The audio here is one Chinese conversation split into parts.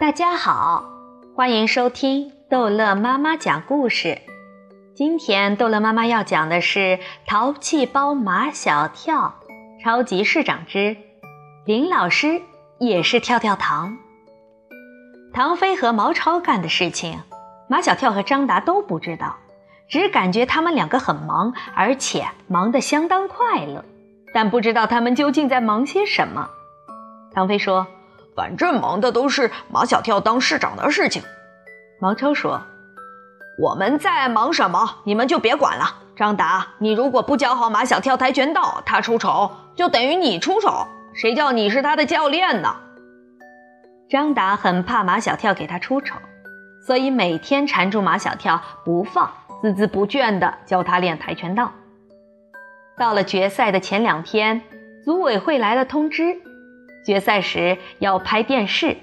大家好，欢迎收听逗乐妈妈讲故事。今天逗乐妈妈要讲的是《淘气包马小跳》超级市长之林老师也是跳跳糖。唐飞和毛超干的事情，马小跳和张达都不知道，只感觉他们两个很忙，而且忙得相当快乐，但不知道他们究竟在忙些什么。唐飞说。反正忙的都是马小跳当市长的事情。毛超说：“我们在忙什么，你们就别管了。张达，你如果不教好马小跳跆拳道，他出丑就等于你出丑。谁叫你是他的教练呢？”张达很怕马小跳给他出丑，所以每天缠住马小跳不放，孜孜不倦地教他练跆拳道。到了决赛的前两天，组委会来了通知。决赛时要拍电视，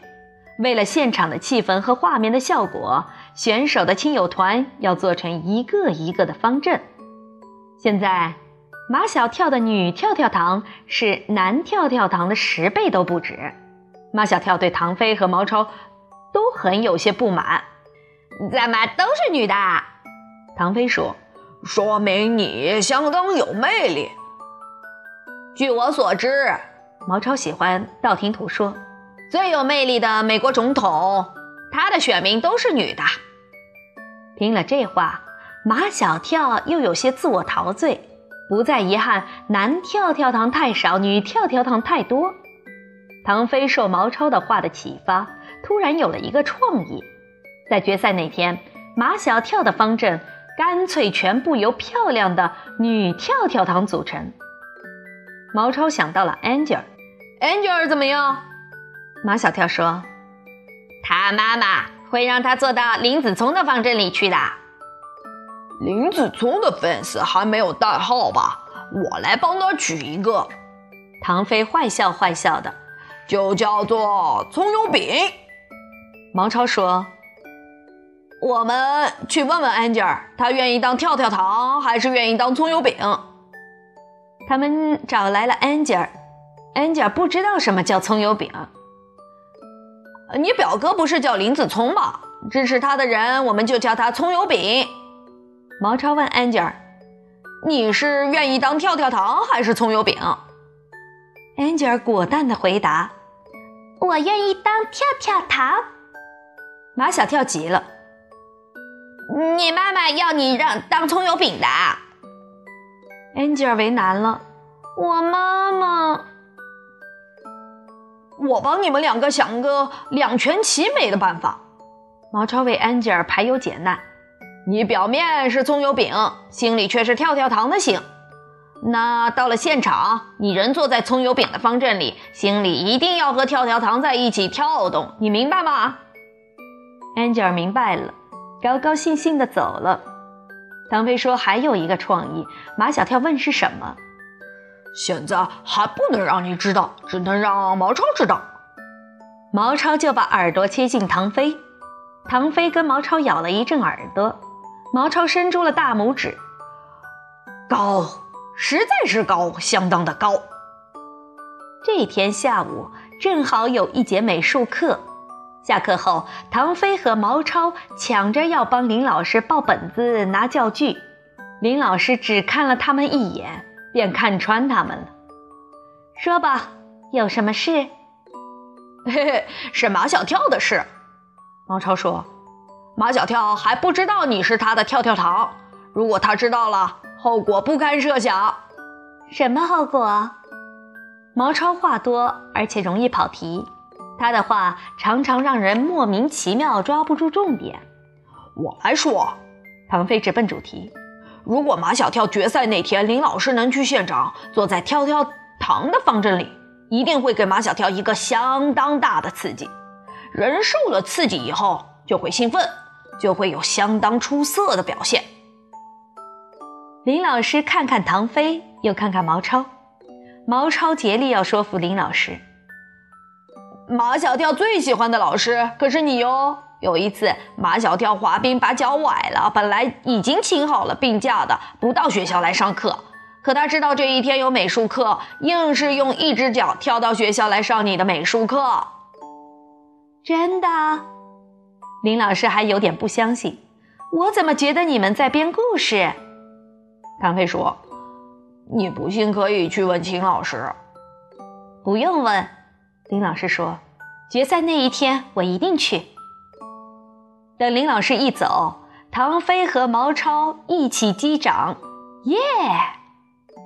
为了现场的气氛和画面的效果，选手的亲友团要做成一个一个的方阵。现在，马小跳的女跳跳糖是男跳跳糖的十倍都不止。马小跳对唐飞和毛超都很有些不满。怎么都是女的？唐飞说：“说明你相当有魅力。”据我所知。毛超喜欢道听途说，最有魅力的美国总统，他的选民都是女的。听了这话，马小跳又有些自我陶醉，不再遗憾男跳跳糖太少，女跳跳糖太多。唐飞受毛超的话的启发，突然有了一个创意，在决赛那天，马小跳的方阵干脆全部由漂亮的女跳跳糖组成。毛超想到了 Angel。Angel 怎么样？马小跳说：“他妈妈会让他坐到林子聪的方阵里去的。林子聪的 fans 还没有代号吧？我来帮他取一个。”唐飞坏笑坏笑的，就叫做葱油饼。毛超说：“我们去问问 Angel，他愿意当跳跳糖还是愿意当葱油饼？”他们找来了 Angela 不知道什么叫葱油饼。你表哥不是叫林子聪吗？支持他的人，我们就叫他葱油饼。毛超问 Angel：“ 你是愿意当跳跳糖还是葱油饼？”Angel 果断的回答：“我愿意当跳跳糖。”马小跳急了：“你妈妈要你让当葱油饼的？”Angel 为难了：“我妈妈。”我帮你们两个想个两全其美的办法。毛超为安吉尔排忧解难。你表面是葱油饼，心里却是跳跳糖的心。那到了现场，你人坐在葱油饼的方阵里，心里一定要和跳跳糖在一起跳动。你明白吗？安吉尔明白了，高高兴兴地走了。唐飞说：“还有一个创意。”马小跳问：“是什么？”现在还不能让你知道，只能让毛超知道。毛超就把耳朵贴近唐飞，唐飞跟毛超咬了一阵耳朵，毛超伸出了大拇指，高，实在是高，相当的高。这天下午正好有一节美术课，下课后，唐飞和毛超抢着要帮林老师报本子、拿教具，林老师只看了他们一眼。便看穿他们了。说吧，有什么事？嘿嘿，是马小跳的事。毛超说：“马小跳还不知道你是他的跳跳糖，如果他知道了，后果不堪设想。”什么后果？毛超话多，而且容易跑题，他的话常常让人莫名其妙抓不住重点。我来说，唐飞直奔主题。如果马小跳决赛那天林老师能去现场，坐在跳跳糖的方阵里，一定会给马小跳一个相当大的刺激。人受了刺激以后就会兴奋，就会有相当出色的表现。林老师看看唐飞，又看看毛超，毛超竭力要说服林老师。马小跳最喜欢的老师可是你哟。有一次，马小跳滑冰把脚崴了，本来已经请好了病假的，不到学校来上课。可他知道这一天有美术课，硬是用一只脚跳到学校来上你的美术课。真的？林老师还有点不相信，我怎么觉得你们在编故事？唐飞说：“你不信可以去问秦老师。”不用问，林老师说：“决赛那一天我一定去。”等林老师一走，唐飞和毛超一起击掌，耶！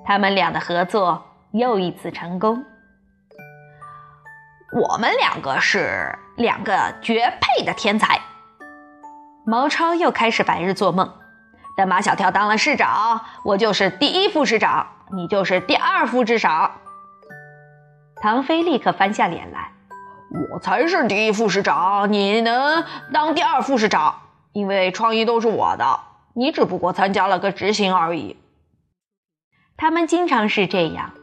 他们俩的合作又一次成功。我们两个是两个绝配的天才。毛超又开始白日做梦。等马小跳当了市长，我就是第一副市长，你就是第二副市长。唐飞立刻翻下脸来：“我才是第一副市长，你能当第二副市长？因为创意都是我的，你只不过参加了个执行而已。”他们经常是这样，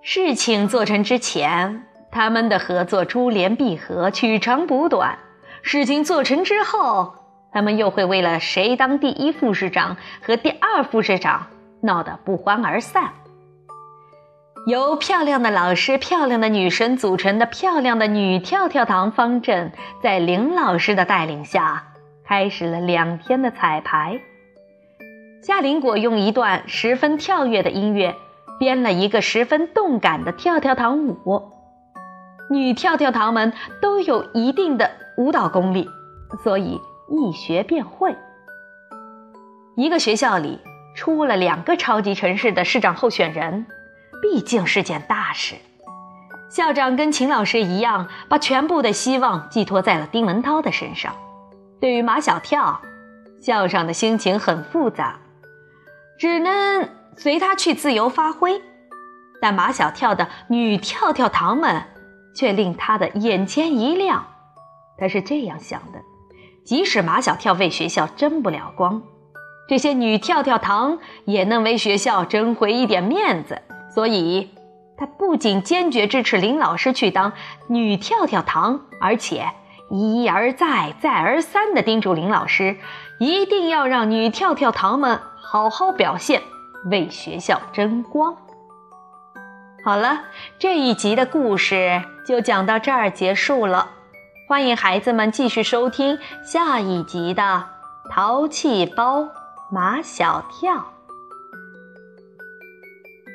事情做成之前。他们的合作珠联璧合，取长补短。事情做成之后，他们又会为了谁当第一副市长和第二副市长闹得不欢而散。由漂亮的老师、漂亮的女神组成的漂亮的女跳跳糖方阵，在林老师的带领下，开始了两天的彩排。夏林果用一段十分跳跃的音乐，编了一个十分动感的跳跳糖舞。女跳跳糖们都有一定的舞蹈功力，所以一学便会。一个学校里出了两个超级城市的市长候选人，毕竟是件大事。校长跟秦老师一样，把全部的希望寄托在了丁文涛的身上。对于马小跳，校长的心情很复杂，只能随他去自由发挥。但马小跳的女跳跳糖们。却令他的眼前一亮，他是这样想的：即使马小跳为学校争不了光，这些女跳跳糖也能为学校争回一点面子。所以，他不仅坚决支持林老师去当女跳跳糖，而且一而再、再而三地叮嘱林老师，一定要让女跳跳糖们好好表现，为学校争光。好了，这一集的故事就讲到这儿结束了。欢迎孩子们继续收听下一集的《淘气包马小跳》。